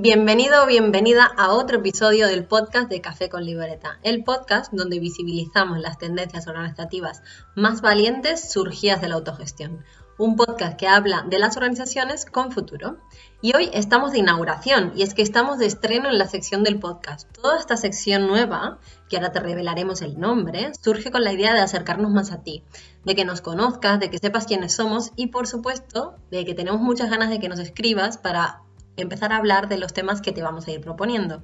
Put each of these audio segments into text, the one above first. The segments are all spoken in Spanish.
Bienvenido o bienvenida a otro episodio del podcast de Café con Libreta, el podcast donde visibilizamos las tendencias organizativas más valientes surgidas de la autogestión. Un podcast que habla de las organizaciones con futuro. Y hoy estamos de inauguración y es que estamos de estreno en la sección del podcast. Toda esta sección nueva, que ahora te revelaremos el nombre, surge con la idea de acercarnos más a ti, de que nos conozcas, de que sepas quiénes somos y por supuesto de que tenemos muchas ganas de que nos escribas para empezar a hablar de los temas que te vamos a ir proponiendo.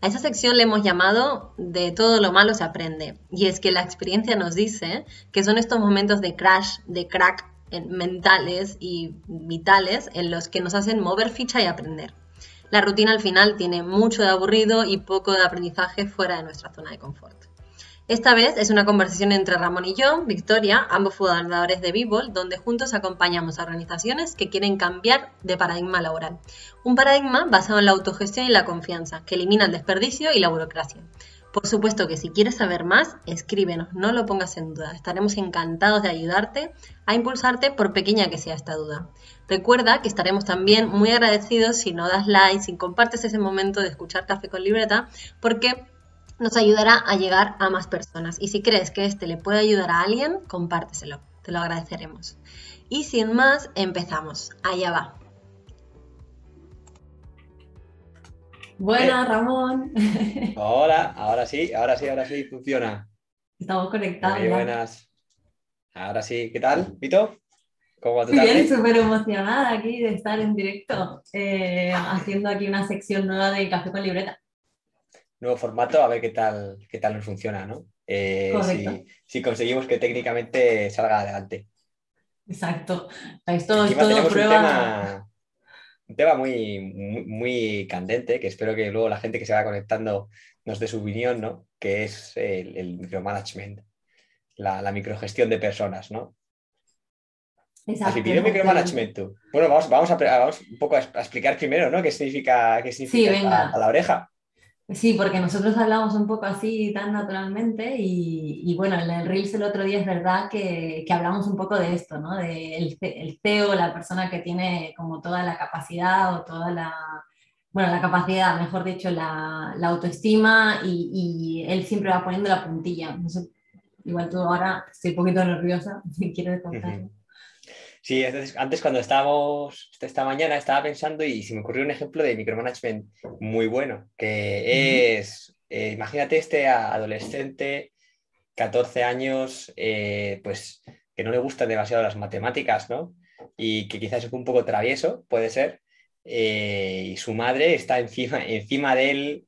A esa sección le hemos llamado De todo lo malo se aprende. Y es que la experiencia nos dice que son estos momentos de crash, de crack mentales y vitales en los que nos hacen mover ficha y aprender. La rutina al final tiene mucho de aburrido y poco de aprendizaje fuera de nuestra zona de confort. Esta vez es una conversación entre Ramón y yo, Victoria, ambos fundadores de Bibol, donde juntos acompañamos a organizaciones que quieren cambiar de paradigma laboral. Un paradigma basado en la autogestión y la confianza, que elimina el desperdicio y la burocracia. Por supuesto que si quieres saber más, escríbenos, no lo pongas en duda. Estaremos encantados de ayudarte a impulsarte por pequeña que sea esta duda. Recuerda que estaremos también muy agradecidos si no das like, si compartes ese momento de escuchar Café con Libreta, porque nos ayudará a llegar a más personas. Y si crees que este le puede ayudar a alguien, compárteselo. Te lo agradeceremos. Y sin más, empezamos. Allá va. Buenas, Ramón. Hola, ahora sí, ahora sí, ahora sí, funciona. Estamos conectados. Muy buenas. Ahora sí, ¿qué tal, Vito? ¿Cómo va tu Bien, súper emocionada aquí de estar en directo, eh, haciendo aquí una sección nueva de Café con Libreta nuevo formato, a ver qué tal, qué tal nos funciona, ¿no? Eh, si, conseguimos que técnicamente salga adelante. Exacto. Esto, es todo prueba... un, tema, muy, muy, candente, que espero que luego la gente que se va conectando nos dé su opinión, ¿no? Que es el, micromanagement, la, microgestión de personas, ¿no? Exacto. Micromanagement tú. Bueno, vamos, vamos, a, un poco a, explicar primero, ¿no? ¿Qué significa, qué significa a la oreja? Sí, porque nosotros hablamos un poco así tan naturalmente y, bueno, en el Reels el otro día es verdad que, que hablamos un poco de esto, ¿no? De el, el, CEO, la persona que tiene como toda la capacidad o toda la, bueno, la capacidad, mejor dicho, la, la autoestima y, y, él siempre va poniendo la puntilla. igual tú ahora estoy un poquito nerviosa, si quieres contar. Sí, antes cuando estábamos, esta mañana estaba pensando y se me ocurrió un ejemplo de micromanagement muy bueno, que es, eh, imagínate este adolescente, 14 años, eh, pues que no le gustan demasiado las matemáticas, ¿no? Y que quizás es un poco travieso, puede ser, eh, y su madre está encima, encima de él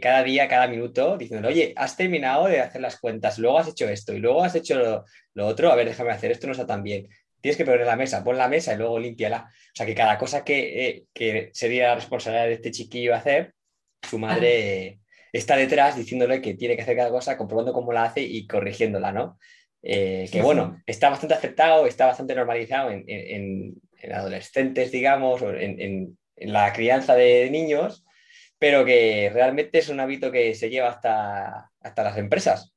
cada día, cada minuto, diciendo, oye, has terminado de hacer las cuentas, luego has hecho esto y luego has hecho lo, lo, otro, a ver, déjame hacer, esto no está tan bien tienes que poner la mesa, pon la mesa y luego límpiala. O sea, que cada cosa que, eh, sería la responsabilidad de este chiquillo hacer, su madre está detrás diciéndole que tiene que hacer cada cosa, comprobando cómo la hace y corrigiéndola, ¿no? Eh, que bueno, está bastante aceptado, está bastante normalizado en, adolescentes, digamos, o en, la crianza de niños, pero que realmente es un hábito que se lleva hasta, hasta las empresas.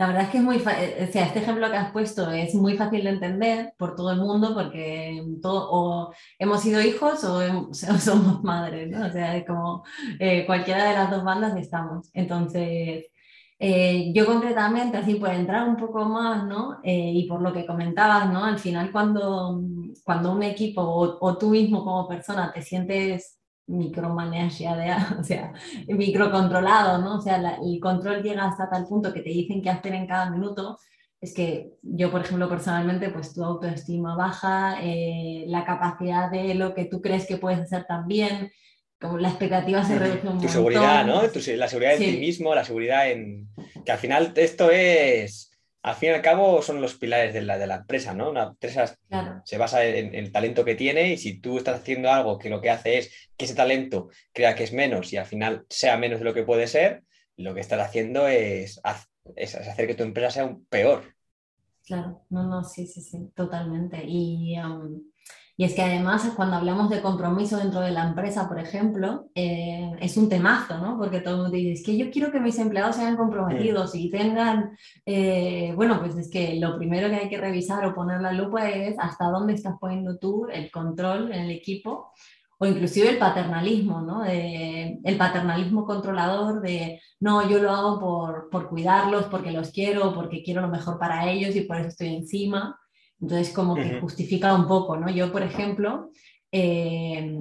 La verdad es que es muy fácil, o sea, este ejemplo que has puesto es muy fácil de entender por todo el mundo porque todo, o hemos sido hijos o, somos madres, ¿no? O sea, es como eh, cualquiera de las dos bandas estamos. Entonces, eh, yo concretamente, así por entrar un poco más, ¿no? Eh, y por lo que comentabas, ¿no? Al final cuando, cuando un equipo o tú mismo como persona te sientes micromanaged, o sea, microcontrolado, ¿no? O sea, el control llega hasta tal punto que te dicen qué hacer en cada minuto. Es que yo, por ejemplo, personalmente, pues tu autoestima baja, eh, la capacidad de lo que tú crees que puedes hacer también, como la expectativa se reduce un Tu seguridad, ¿no? la seguridad en ti mismo, la seguridad en... Que al final esto es al fin y al cabo son los pilares de la, de la empresa, ¿no? Una empresa se basa en, el talento que tiene y si tú estás haciendo algo que lo que hace es que ese talento crea que es menos y al final sea menos de lo que puede ser, lo que estás haciendo es, hacer que tu empresa sea un peor. Claro, no, no, sí, sí, sí, totalmente. Y, y es que además cuando hablamos de compromiso dentro de la empresa, por ejemplo, eh, es un temazo, ¿no? Porque todo el mundo dice, es que yo quiero que mis empleados sean comprometidos y tengan, eh, bueno, pues es que lo primero que hay que revisar o poner la lupa es hasta dónde estás poniendo tú el control en el equipo o inclusive el paternalismo, ¿no? el paternalismo controlador de, no, yo lo hago por, por, cuidarlos, porque los quiero, porque quiero lo mejor para ellos y por eso estoy encima. Entonces, como que justifica un poco, ¿no? Yo, por ejemplo, eh,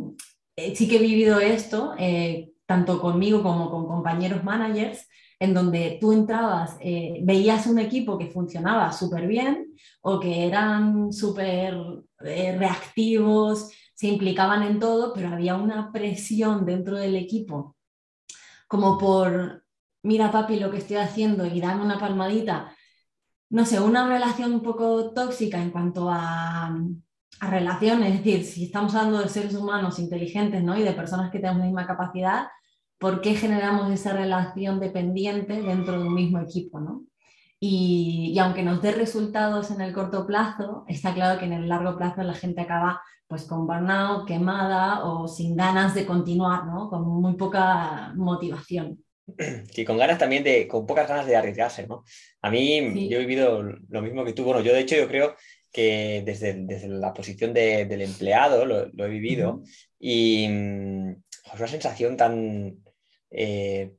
eh, sí que he vivido esto, eh, tanto conmigo como con compañeros managers, en donde tú entrabas, veías un equipo que funcionaba súper bien o que eran súper reactivos, se implicaban en todo, pero había una presión dentro del equipo, como por, mira papi lo que estoy haciendo y dame una palmadita. No sé, una relación un poco tóxica en cuanto a, a relaciones, es decir, si estamos hablando de seres humanos inteligentes ¿no? y de personas que tenemos la misma capacidad, ¿por qué generamos esa relación dependiente dentro de un mismo equipo? ¿no? Y, y, aunque nos dé resultados en el corto plazo, está claro que en el largo plazo la gente acaba pues con burnout, quemada o sin ganas de continuar, ¿no? Con muy poca motivación. Sí, con ganas también de, con pocas ganas de arriesgarse, ¿no? A mí, yo he vivido lo mismo que tú. Bueno, yo de hecho yo creo que desde, desde la posición de, del empleado lo, lo he vivido y mm, es una sensación tan eh,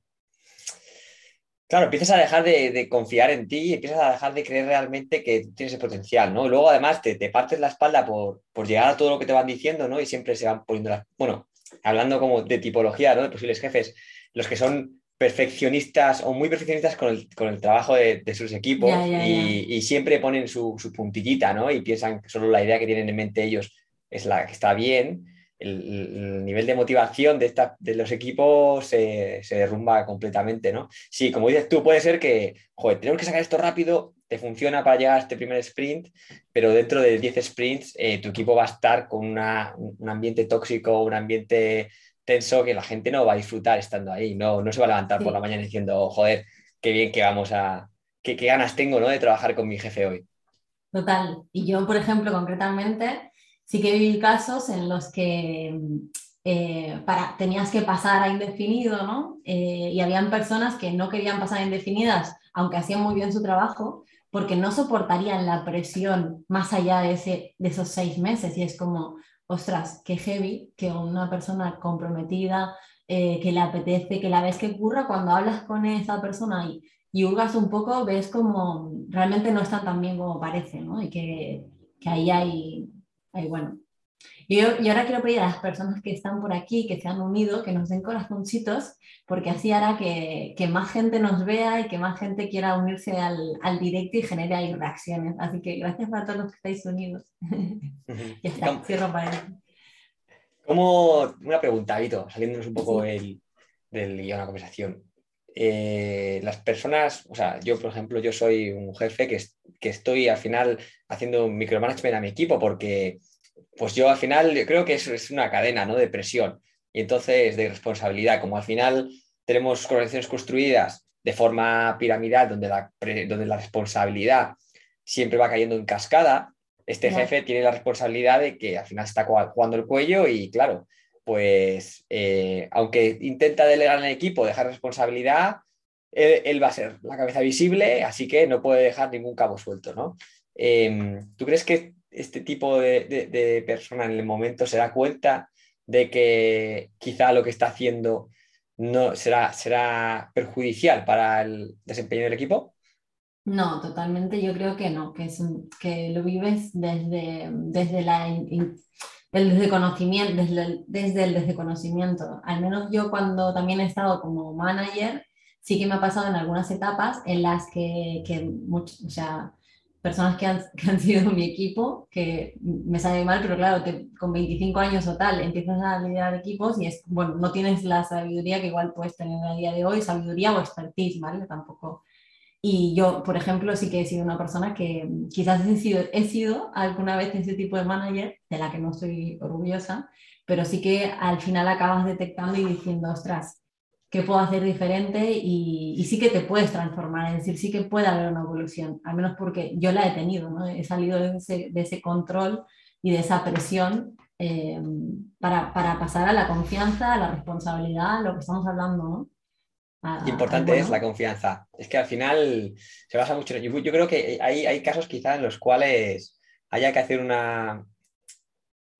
Claro, empiezas a dejar de, confiar en ti y empiezas a dejar de creer realmente que tienes ese potencial, ¿no? Y luego además te, partes la espalda por, llegar a todo lo que te van diciendo, ¿no? Y siempre se van poniendo las... Bueno, hablando como de tipología, ¿no? De posibles jefes, los que son perfeccionistas o muy perfeccionistas con el, trabajo de, sus equipos Y, siempre ponen su, su puntillita, ¿no? Y piensan que solo la idea que tienen en mente ellos es la que está bien el, nivel de motivación de, esta, de los equipos se, derrumba completamente, ¿no? Sí, como dices tú, puede ser que, joder, tenemos que sacar esto rápido, te funciona para llegar a este primer sprint, pero dentro de 10 sprints eh, tu equipo va a estar con un ambiente tóxico, un ambiente tenso que la gente no va a disfrutar estando ahí, no, no se va a levantar por la mañana diciendo, joder, qué bien que vamos a, qué, qué ganas tengo, ¿no? De trabajar con mi jefe hoy. Total. Y yo, por ejemplo, concretamente, sí que viví casos en los que eh, para, tenías que pasar a indefinido, ¿no? Eh, y habían personas que no querían pasar a indefinidas, aunque hacían muy bien su trabajo, porque no soportarían la presión más allá de, ese, de esos seis meses. Y es como, ostras, qué heavy que una persona comprometida, eh, que le apetece, que la ves que ocurra cuando hablas con esa persona y, y hurgas un poco, ves como realmente no están tan bien como parece, ¿no? Y que, que ahí hay Ay, bueno. Y, ahora quiero pedir a las personas que están por aquí, que se han unido, que nos den corazoncitos, porque así hará que, más gente nos vea y que más gente quiera unirse al, directo y genere ahí reacciones. Así que gracias a todos los que estáis unidos. ya está, cierro para él. Como una pregunta, Vito, saliéndonos un poco del, del guion a la conversación. Eh, las personas, o sea, yo por ejemplo, yo soy un jefe que, que estoy al final haciendo un micromanagement a mi equipo porque pues yo al final creo que eso es una cadena ¿no? de presión y entonces de responsabilidad, como al final tenemos organizaciones construidas de forma piramidal donde la, donde la responsabilidad siempre va cayendo en cascada, este jefe tiene la responsabilidad de que al final está jugando el cuello y claro, pues eh, aunque intenta delegar en el equipo, dejar responsabilidad, él, va a ser la cabeza visible, así que no puede dejar ningún cabo suelto, ¿no? Em, ¿Tú crees que este tipo de, persona en el momento se da cuenta de que quizá lo que está haciendo no será, será perjudicial para el desempeño del equipo? No, totalmente yo creo que no, que, es, que lo vives desde, desde la el desconocimiento, desde, desde el desconocimiento. Al menos yo cuando también he estado como manager, sí que me ha pasado en algunas etapas en las que, que personas que han, que han, sido mi equipo, que me sabe mal, pero claro, con 25 años o tal empiezas a liderar equipos y es, bueno, no tienes la sabiduría que igual puedes tener a día de hoy, sabiduría o expertise, ¿vale? Tampoco y yo, por ejemplo, sí que he sido una persona que quizás he sido, he sido alguna vez ese tipo de manager, de la que no estoy orgullosa, pero sí que al final acabas detectando y diciendo, ostras, ¿qué puedo hacer diferente? Y, y sí que te puedes transformar, es decir, sí que puede haber una evolución, al menos porque yo la he tenido, ¿no? He salido de ese, de ese control y de esa presión eh, para, para pasar a la confianza, a la responsabilidad, lo que estamos hablando, ¿no? Importante es la confianza. Es que al final se basa mucho en... Yo, yo creo que hay, hay casos quizás en los cuales haya que hacer una,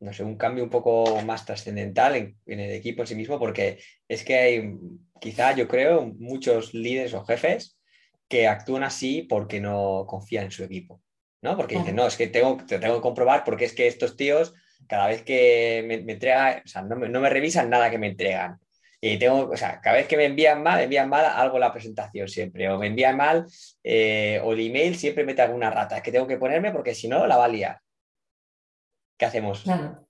no sé, un cambio un poco más trascendental en, el equipo en sí mismo, porque es que hay, quizá yo creo, muchos líderes o jefes que actúan así porque no confían en su equipo, ¿no? Porque dicen, no, es que tengo, te tengo que comprobar porque es que estos tíos, cada vez que me, entregan, o sea, no me, revisan nada que me entregan. Y tengo, o sea, cada vez que me envían mal, me envían mal algo la presentación siempre, o me envían mal, eh, o el email siempre mete alguna rata, es que tengo que ponerme porque si no la va a liar. ¿Qué hacemos? Claro.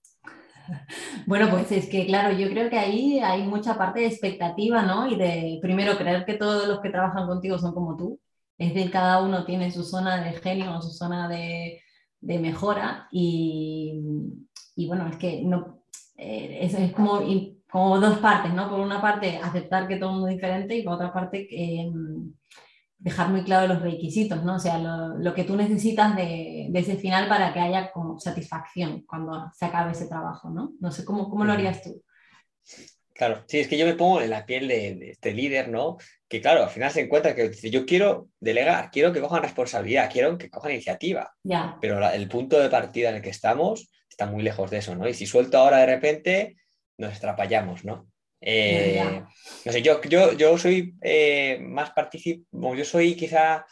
Bueno, pues es que, claro, yo creo que ahí hay mucha parte de expectativa, ¿no? Y de, primero, creer que todos los que trabajan contigo son como tú. Es decir, cada uno tiene su zona de genio, su zona de, mejora. Y, bueno, es que no, eh, es, es como, como, dos partes, ¿no? Por una parte, aceptar que todo el mundo es diferente y por otra parte, eh, dejar muy claro los requisitos, ¿no? O sea, lo, que tú necesitas de, ese final para que haya como satisfacción cuando se acabe ese trabajo, ¿no? No sé cómo, cómo lo harías tú. Claro, sí, es que yo me pongo en la piel de, este líder, ¿no? Que claro, al final se encuentra que dice, yo quiero delegar, quiero que cojan responsabilidad, quiero que cojan iniciativa. Ya. Pero el punto de partida en el que estamos está muy lejos de eso, ¿no? Y si suelto ahora de repente, nos estrapallamos, ¿no? Eh, no sé, yo, yo, yo soy eh, más participante, yo soy quizá,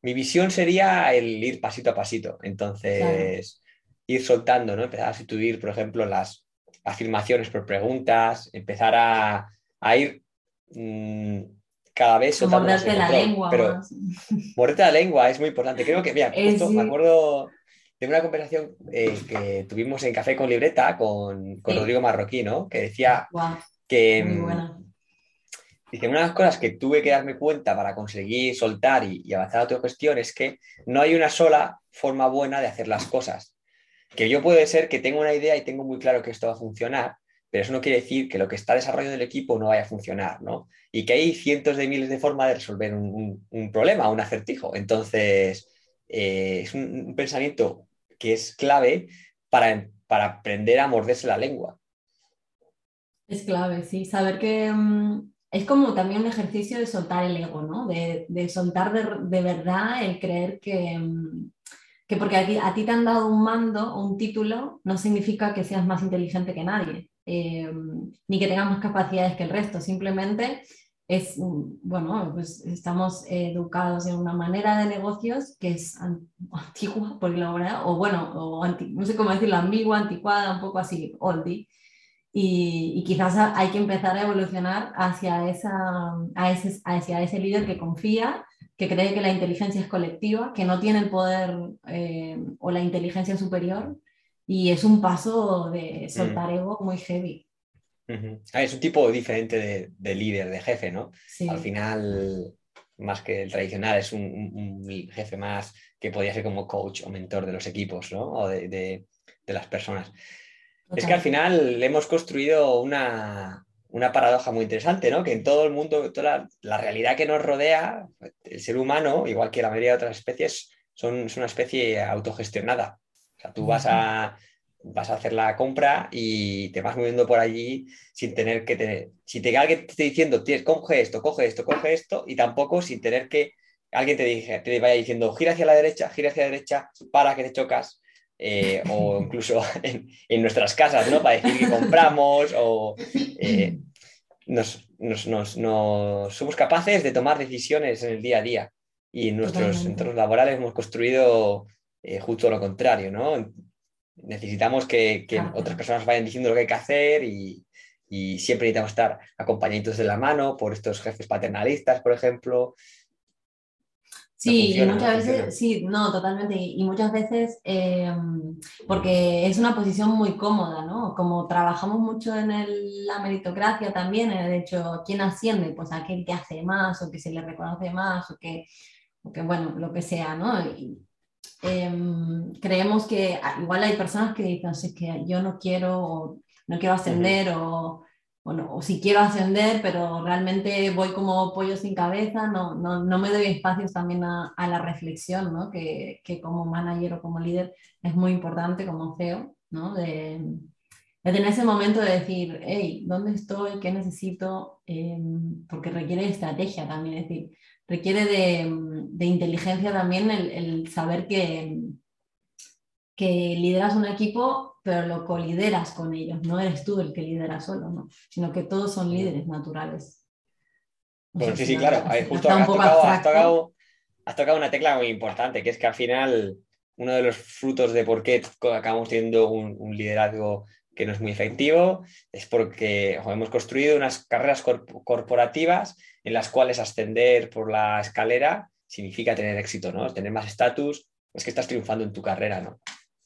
mi visión sería el ir pasito a pasito, entonces ir soltando, ¿no? Empezar a sustituir, por ejemplo, las afirmaciones por preguntas, empezar a, ir mm, cada vez soltando Morderte la lengua. Pero morderte la lengua es muy importante. Creo que, mira, justo me acuerdo de una conversación eh, que tuvimos en Café con Libreta con, Rodrigo Marroquí, ¿no? Que decía que, mm, una de las cosas que tuve que darme cuenta para conseguir soltar y, avanzar a tu gestión es que no hay una sola forma buena de hacer las cosas. Que yo puede ser que tengo una idea y tengo muy claro que esto va a funcionar, pero eso no quiere decir que lo que está desarrollando el equipo no vaya a funcionar, ¿no? Y que hay cientos de miles de formas de resolver un, problema, un acertijo. Entonces, eh, es un, pensamiento que es clave para, para aprender a morderse la lengua. Es clave, sí, saber que mm, es como también un ejercicio de soltar el ego, ¿no? De, soltar de, verdad el creer que, mm, que porque a ti, a ti, te han dado un mando o un título no significa que seas más inteligente que nadie, eh, ni que tengas más capacidades que el resto, simplemente es, mm, bueno, pues estamos educados en una manera de negocios que es antigua, por la verdad, o bueno, o no sé cómo decirlo, ambigua, anticuada, un poco así, oldie, y, quizás hay que empezar a evolucionar hacia, esa, a ese, hacia ese líder que confía, que cree que la inteligencia es colectiva, que no tiene el poder eh, o la inteligencia superior. Y es un paso de soltar ego muy heavy. Ah, es un tipo diferente de, líder, de jefe, ¿no? Al final, más que el tradicional, es un, jefe más que podría ser como coach o mentor de los equipos, ¿no? O de, de las personas. Es que al final hemos construido una, paradoja muy interesante, ¿no? Que en todo el mundo, toda la, realidad que nos rodea, el ser humano, igual que la mayoría de otras especies, son, es una especie autogestionada. O sea, tú vas a, vas a hacer la compra y te vas moviendo por allí sin tener que tener. Si te, alguien te esté diciendo, coge esto, coge esto, coge esto, y tampoco sin tener que alguien te, dije, te vaya diciendo, gira hacia la derecha, gira hacia la derecha, para que te chocas. Eh, o incluso en, nuestras casas, ¿no? Para decir que compramos o eh, nos, somos capaces de tomar decisiones en el día a día. Y en nuestros centros laborales hemos construido eh, justo lo contrario, ¿no? Necesitamos que, otras personas vayan diciendo lo que hay que hacer y, y siempre necesitamos estar acompañaditos de la mano por estos jefes paternalistas, por ejemplo, Sí, y muchas veces, sí, no, totalmente. Y muchas veces, em, porque es una posición muy cómoda, ¿no? Como trabajamos mucho en la meritocracia también, el hecho, ¿quién asciende? Pues aquel que hace más o que se le reconoce más o que, bueno, lo que sea, ¿no? Em, creemos que ah, igual hay personas que dicen, es que yo no quiero, no quiero ascender o bueno, o si quiero ascender, pero realmente voy como pollo sin cabeza, no, no, no me doy espacios también a, la reflexión, ¿no? que, que, como manager o como líder es muy importante como CEO, ¿no? de, de tener ese momento de decir, hey, ¿dónde estoy? ¿Qué necesito? Em, porque requiere estrategia también, es decir, requiere de, de inteligencia también el, el, saber que, que lideras un equipo pero lo colideras con ellos, no eres tú el que lidera solo, ¿no? sino que todos son líderes naturales. Bueno, sí, sí, claro. justo has tocado, has, tocado, una tecla muy importante, que es que al final uno de los frutos de por qué acabamos teniendo un, liderazgo que no es muy efectivo es porque hemos construido unas carreras corporativas en las cuales ascender por la escalera significa tener éxito, ¿no? Tener más estatus, es que estás triunfando en tu carrera, ¿no?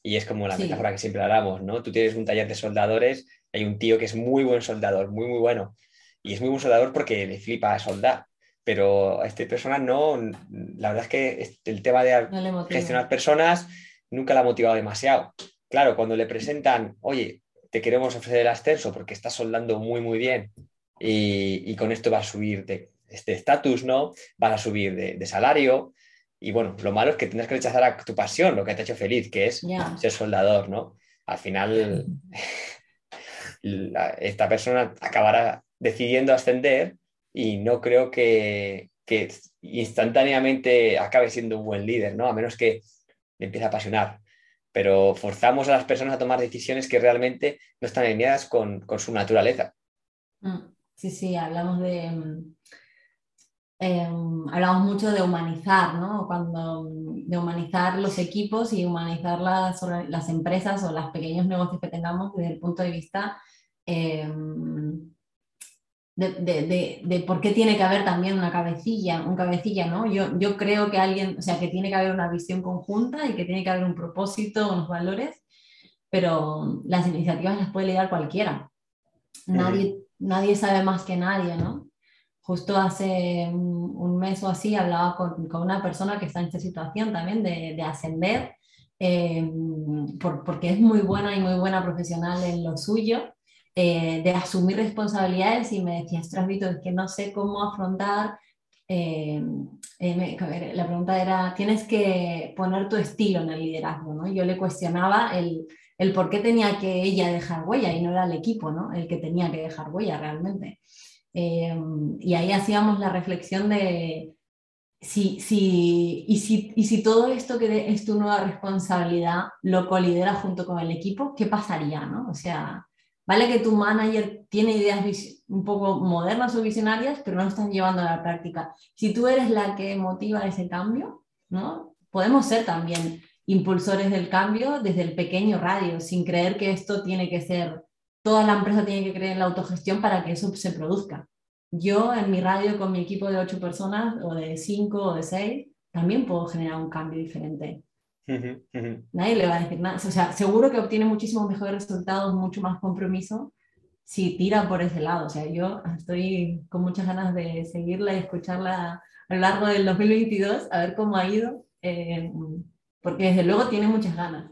Y es como la metáfora que siempre hablamos, ¿no? Tú tienes un taller de soldadores, hay un tío que es muy buen soldador, muy, muy bueno. Y es muy buen soldador porque le flipa a soldar. Pero a esta persona no, la verdad es que el tema de gestionar personas nunca la ha motivado demasiado. Claro, cuando le presentan, oye, te queremos ofrecer el ascenso porque estás soldando muy, muy bien y, con esto va a subir de este estatus, ¿no? Vas a subir de salario, y bueno, lo malo es que tienes que rechazar a tu pasión, lo que te ha hecho feliz, que es ser soldador, ¿no? Al final, esta persona acabará decidiendo ascender y no creo que, instantáneamente acabe siendo un buen líder, ¿no? A menos que le empiece a apasionar. Pero forzamos a las personas a tomar decisiones que realmente no están alineadas con, con su naturaleza. Mm, sí, sí, hablamos de Em, hablamos mucho de humanizar, ¿no? Cuando, de humanizar los equipos y humanizar las, las empresas o los pequeños negocios que tengamos desde el punto de vista em, de, de, por qué tiene que haber también una cabecilla, un cabecilla, ¿no? Yo, yo creo que alguien, o sea, que tiene que haber una visión conjunta y que tiene que haber un propósito, unos valores, pero las iniciativas las puede liderar cualquiera. Nadie, nadie sabe más que nadie, ¿no? Justo hace un, mes o así hablaba con, con, una persona que está en esta situación también de, de ascender, eh, por, porque es muy buena y muy buena profesional en lo suyo, eh, de asumir responsabilidades y me decía, ostras, es que no sé cómo afrontar. Eh, la pregunta era, tienes que poner tu estilo en el liderazgo, ¿no? Yo le cuestionaba el, el por qué tenía que ella dejar huella y no era el equipo, ¿no? El que tenía que dejar huella realmente. Eh, y ahí hacíamos la reflexión de si, si, y, si, y si todo esto que es tu nueva responsabilidad lo colidera junto con el equipo, ¿qué pasaría? ¿no? O sea, vale que tu manager tiene ideas un poco modernas o visionarias, pero no están llevando a la práctica. Si tú eres la que motiva ese cambio, ¿no? podemos ser también impulsores del cambio desde el pequeño radio, sin creer que esto tiene que ser toda la empresa tiene que creer en la autogestión para que eso se produzca. Yo en mi radio con mi equipo de ocho personas o de cinco o de seis también puedo generar un cambio diferente. Nadie le va a decir nada. O sea, seguro que obtiene muchísimos mejores resultados, mucho más compromiso si tira por ese lado. O sea, yo estoy con muchas ganas de seguirla y escucharla a lo largo del 2022, a ver cómo ha ido, eh, porque desde luego tiene muchas ganas.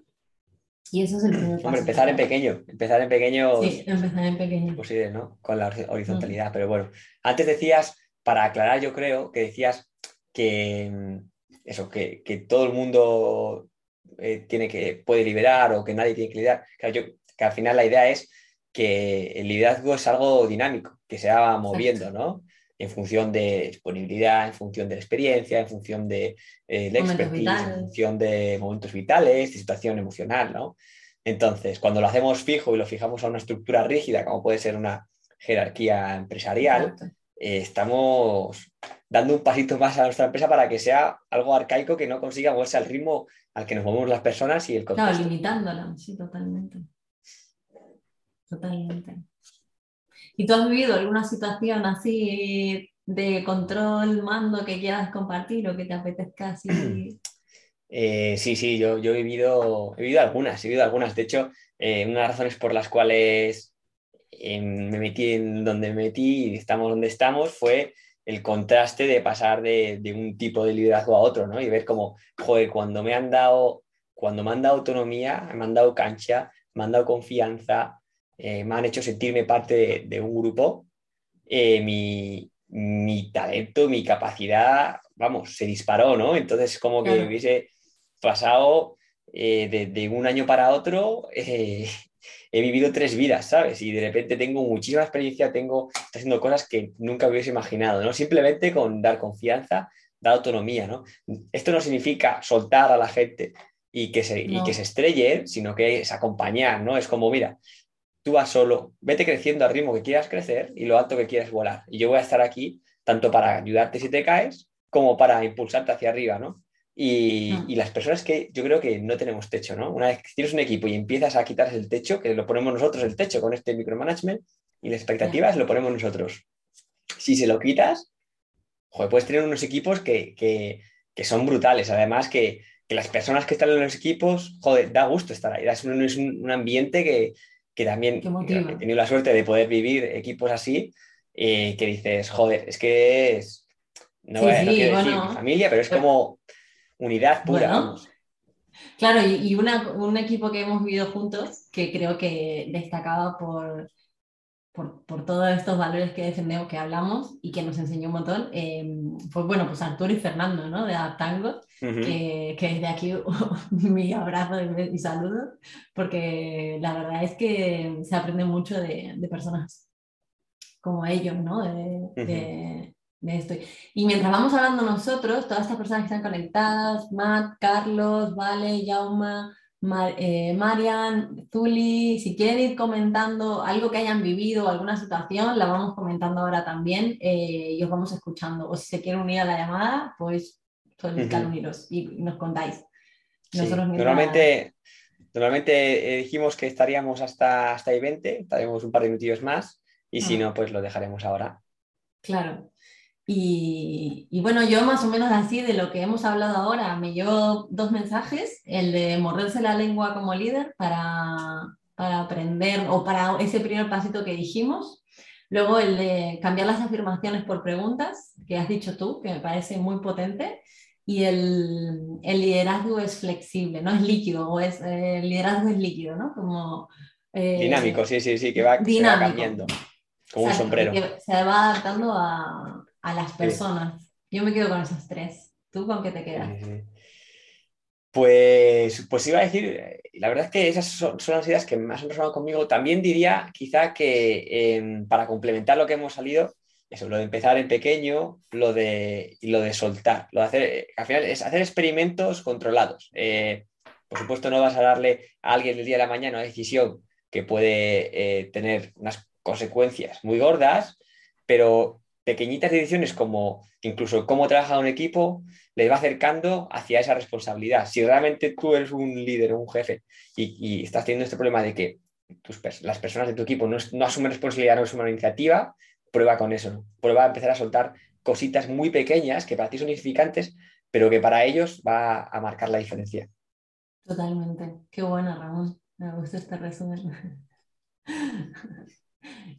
Y eso es el primer paso. empezar en pequeño, empezar en pequeño. Sí, empezar en pequeño. Posible, ¿no? Con la horizontalidad. Pero bueno, antes decías, para aclarar, yo creo que decías que mm, eso, que, que todo el mundo eh, tiene que, puede liberar o que nadie tiene que liderar. Claro, yo, que al final la idea es que el liderazgo es algo dinámico, que se va moviendo, ¿no? En función de disponibilidad, en función de la experiencia, en función de eh, la expertise, en función de momentos vitales, de situación emocional, ¿no? Entonces, cuando lo hacemos fijo y lo fijamos a una estructura rígida, como puede ser una jerarquía empresarial, eh, estamos dando un pasito más a nuestra empresa para que sea algo arcaico que no consiga moverse al ritmo al que nos movemos las personas y el contexto. Claro, limitándola, sí, totalmente. Totalmente. ¿Y tú has vivido alguna situación así de control, mando que quieras compartir o que te apetezca así? Eh, sí, sí, yo, yo he, vivido, he vivido algunas, he vivido algunas. De hecho, eh, una de las razones por las cuales eh, me metí en donde me metí y estamos donde estamos fue el contraste de pasar de, un tipo de liderazgo a otro, ¿no? Y ver cómo, joder, cuando me han dado, cuando me han dado autonomía, me han dado cancha, me han dado confianza, me han hecho sentirme parte de, un grupo, mi, mi talento, mi capacidad, vamos, se disparó, ¿no? Entonces, como que hubiese pasado eh, de, un año para otro, eh, he vivido tres vidas, ¿sabes? Y de repente tengo muchísima experiencia, tengo, estoy haciendo cosas que nunca hubiese imaginado, ¿no? Simplemente con dar confianza, dar autonomía, ¿no? Esto no significa soltar a la gente, y que se, y que se estrelle, sino que es acompañar, ¿no? Es como, mira, tú vas solo, vete creciendo al ritmo que quieras crecer y lo alto que quieras volar. Y yo voy a estar aquí tanto para ayudarte si te caes como para impulsarte hacia arriba, ¿no? Y, mm. y, las personas que yo creo que no tenemos techo, ¿no? Una vez que tienes un equipo y empiezas a quitarse el techo, que lo ponemos nosotros el techo con este micromanagement, y las expectativas lo ponemos nosotros. Si se lo quitas, joder, puedes tener unos equipos que, que, que son brutales. Además, que, que, las personas que están en los equipos, joder, da gusto estar ahí. Es un, es un ambiente que, que también he tenido la suerte de poder vivir equipos así, eh, que dices, joder, es que es, no, voy, a decir mi familia, pero es como unidad pura. Claro, y, un equipo que hemos vivido juntos, que creo que destacaba por, por, todos estos valores que defendemos, que hablamos y que nos enseñó un montón, eh, pues bueno, pues Arturo y Fernando, ¿no? De Adaptango, que, que, desde aquí mi abrazo y, saludo, porque la verdad es que se aprende mucho de, de personas como ellos, ¿no? De, de, de, esto. Y mientras vamos hablando nosotros, todas estas personas que están conectadas, Matt, Carlos, Vale, Jauma, eh, Marian, Zuli, si quieren ir comentando algo que hayan vivido, alguna situación, la vamos comentando ahora también eh, y os vamos escuchando. O si se quieren unir a la llamada, pues solicitar uniros y nos contáis. Normalmente, normalmente eh, dijimos que estaríamos hasta, hasta el 20, estaremos un par de minutillos más y si ah. no, pues lo dejaremos ahora. Claro. Y, bueno, yo más o menos así de lo que hemos hablado ahora, me llevo dos mensajes, el de morderse la lengua como líder para, para aprender o para ese primer pasito que dijimos. Luego el de cambiar las afirmaciones por preguntas, que has dicho tú, que me parece muy potente. Y el, el liderazgo es flexible, no es líquido, o es, el liderazgo es líquido, ¿no? Como, eh, dinámico, sí, sí, sí, que va, cambiando, como un sombrero. se va adaptando a, a las personas. Yo me quedo con esos tres. ¿Tú con qué te quedas? Pues, pues iba a decir, la verdad es que esas son, las ideas que más han resonado conmigo. También diría quizá que em, para complementar lo que hemos salido, eso, lo de empezar en pequeño, lo de, lo de soltar, lo de hacer, al final es hacer experimentos controlados. Eh, por supuesto, no vas a darle a alguien el día de la mañana una decisión que puede eh, tener unas consecuencias muy gordas, pero pequeñitas decisiones como incluso cómo trabaja un equipo, les va acercando hacia esa responsabilidad. Si realmente tú eres un líder o un jefe y, estás teniendo este problema de que las personas de tu equipo no, asumen responsabilidad, no asumen iniciativa, prueba con eso. Prueba a empezar a soltar cositas muy pequeñas que para ti son insignificantes, pero que para ellos va a marcar la diferencia. Totalmente. Qué buena, Ramón. Me gusta este resumen.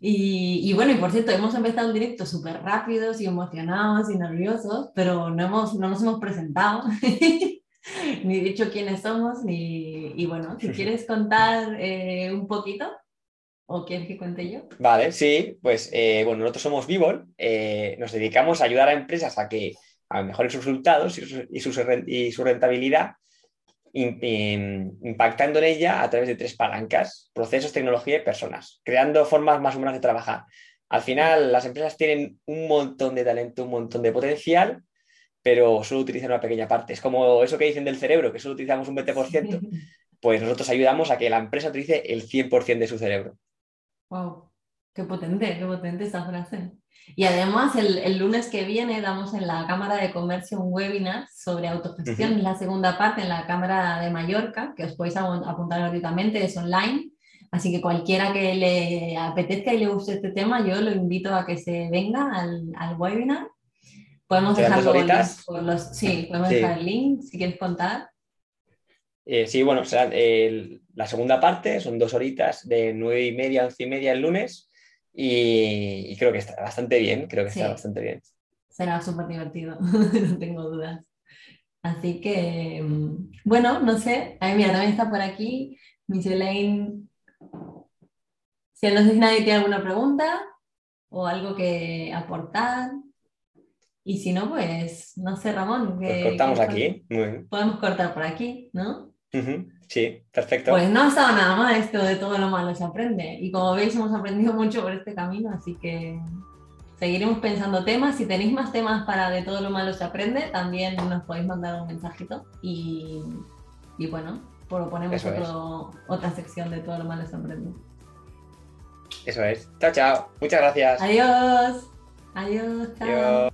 Y, bueno, y por cierto, hemos empezado el directo súper rápidos y emocionados y nerviosos, pero no, hemos, no nos hemos presentado, ni dicho quiénes somos, ni, y bueno, si quieres contar eh, un poquito, ¿o quieres que cuente yo? Vale, sí, pues eh, bueno, nosotros somos Vivol, eh, nos dedicamos a ayudar a empresas a que a mejoren sus resultados y su, y su, y su rentabilidad impactando en ella a través de tres palancas, procesos, tecnología y personas, creando formas más humanas de trabajar. Al final, las empresas tienen un montón de talento, un montón de potencial, pero solo utilizan una pequeña parte. Es como eso que dicen del cerebro, que solo utilizamos un 20%. Pues nosotros ayudamos a que la empresa utilice el 100% de su cerebro. ¡Wow! Qué potente, qué potente esa frase. Y además el, lunes que viene damos en la Cámara de Comercio un webinar sobre autogestión, es la segunda parte en la Cámara de Mallorca, que os podéis apuntar gratuitamente, es online. Así que cualquiera que le apetezca y le guste este tema, yo lo invito a que se venga al, al webinar. Podemos dejar los, sí, podemos dejar el link si quieres contar. Eh, sí, bueno, será la segunda parte, son dos horitas de nueve y media a once y media el lunes y, creo que está bastante bien, creo que está bastante bien. Será súper divertido, no tengo dudas. Así que, mm, bueno, no sé, a mira, también está por aquí Michelaine. Si no sé si nadie tiene alguna pregunta o algo que aportar. Y si no, pues, no sé, Ramón. Pues cortamos aquí. Podemos cortar por aquí, ¿no? Sí, perfecto. Pues no ha estado nada mal esto de todo lo malo se aprende. Y como veis, hemos aprendido mucho por este camino, así que seguiremos pensando temas. Si tenéis más temas para de todo lo malo se aprende, también nos podéis mandar un mensajito y, y bueno, proponemos otro- otra sección de todo lo malo es aprender. Eso es. Chao, chao. Muchas gracias. Adiós. Adiós. chao. Adiós.